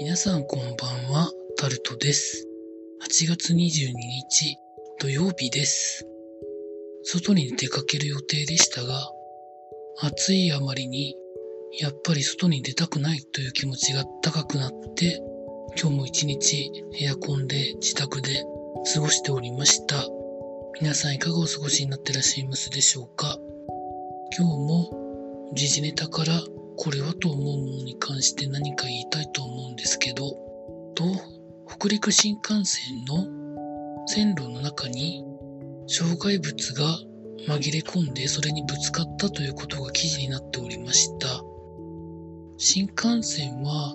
皆さんこんばんは、タルトです。8月22日土曜日です。外に出かける予定でしたが、暑いあまりにやっぱり外に出たくないという気持ちが高くなって、今日も一日エアコンで自宅で過ごしておりました。皆さんいかがお過ごしになってらっしゃいますでしょうか？今日も時事ネタからこれはと思うものに関して何か言いたいと思うんですけど、と、北陸新幹線の線路の中に障害物が紛れ込んでそれにぶつかったということが記事になっておりました。新幹線は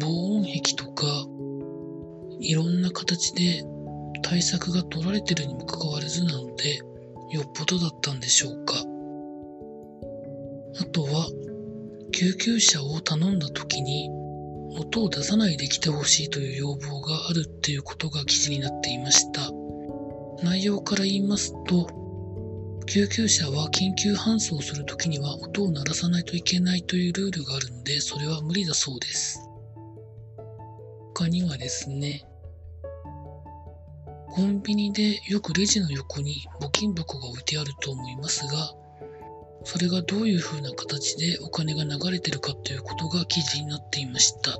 防音壁とかいろんな形で対策が取られてるにもかかわらずなのでよっぽどだったんでしょうか。あとは救急車を頼んだ時に音を出さないで来てほしいという要望があるっていうことが記事になっていました。内容から言いますと、救急車は緊急搬送する時には音を鳴らさないといけないというルールがあるので、それは無理だそうです。他にはですね、コンビニでよくレジの横に募金箱が置いてあると思いますが、それがどういう風な形でお金が流れてるかということが記事になっていました。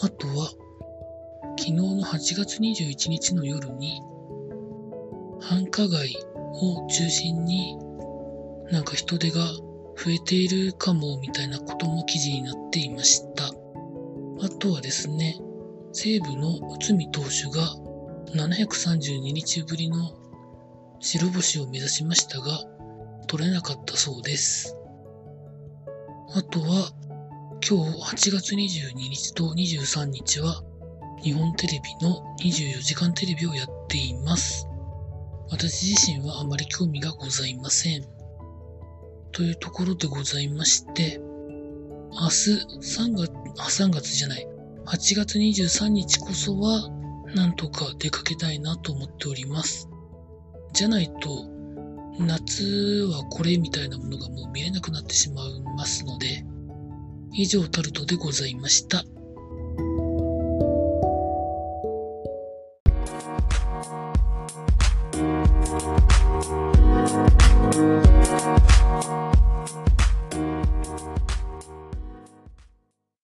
あとは、昨日の8月21日の夜に、繁華街を中心になんか人手が増えているかもみたいなことも記事になっていました。あとはですね、西武の内海投手が732日ぶりの白星を目指しましたが、取れなかったそうです。あとは、今日8月22日と23日は、日本テレビの24時間テレビをやっています。私自身はあまり興味がございません。というところでございまして、明日3月、あ、3月じゃない、8月23日こそは、なんとか出かけたいなと思っております。じゃないと、夏はこれみたいなものがもう見えなくなってしまいますので、以上タルトでございました。